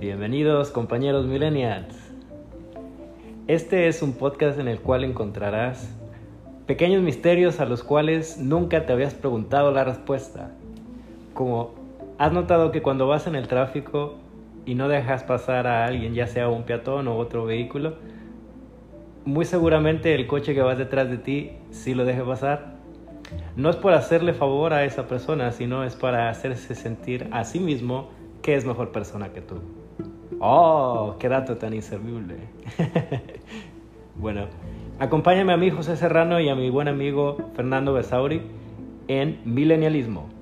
Bienvenidos compañeros millennials. Este es un podcast en el cual encontrarás pequeños misterios a los cuales nunca te habías preguntado la respuesta. Como has notado que cuando vas en el tráfico y no dejas pasar a alguien, ya sea un peatón o otro vehículo, muy seguramente el coche que vas detrás de ti sí lo deje pasar. No es por hacerle favor a esa persona, sino es para hacerse sentir a sí mismo que es mejor persona que tú. Oh, qué dato tan inservible. bueno, acompáñame a mí José Serrano y a mi buen amigo Fernando Besauri en Milenialismo.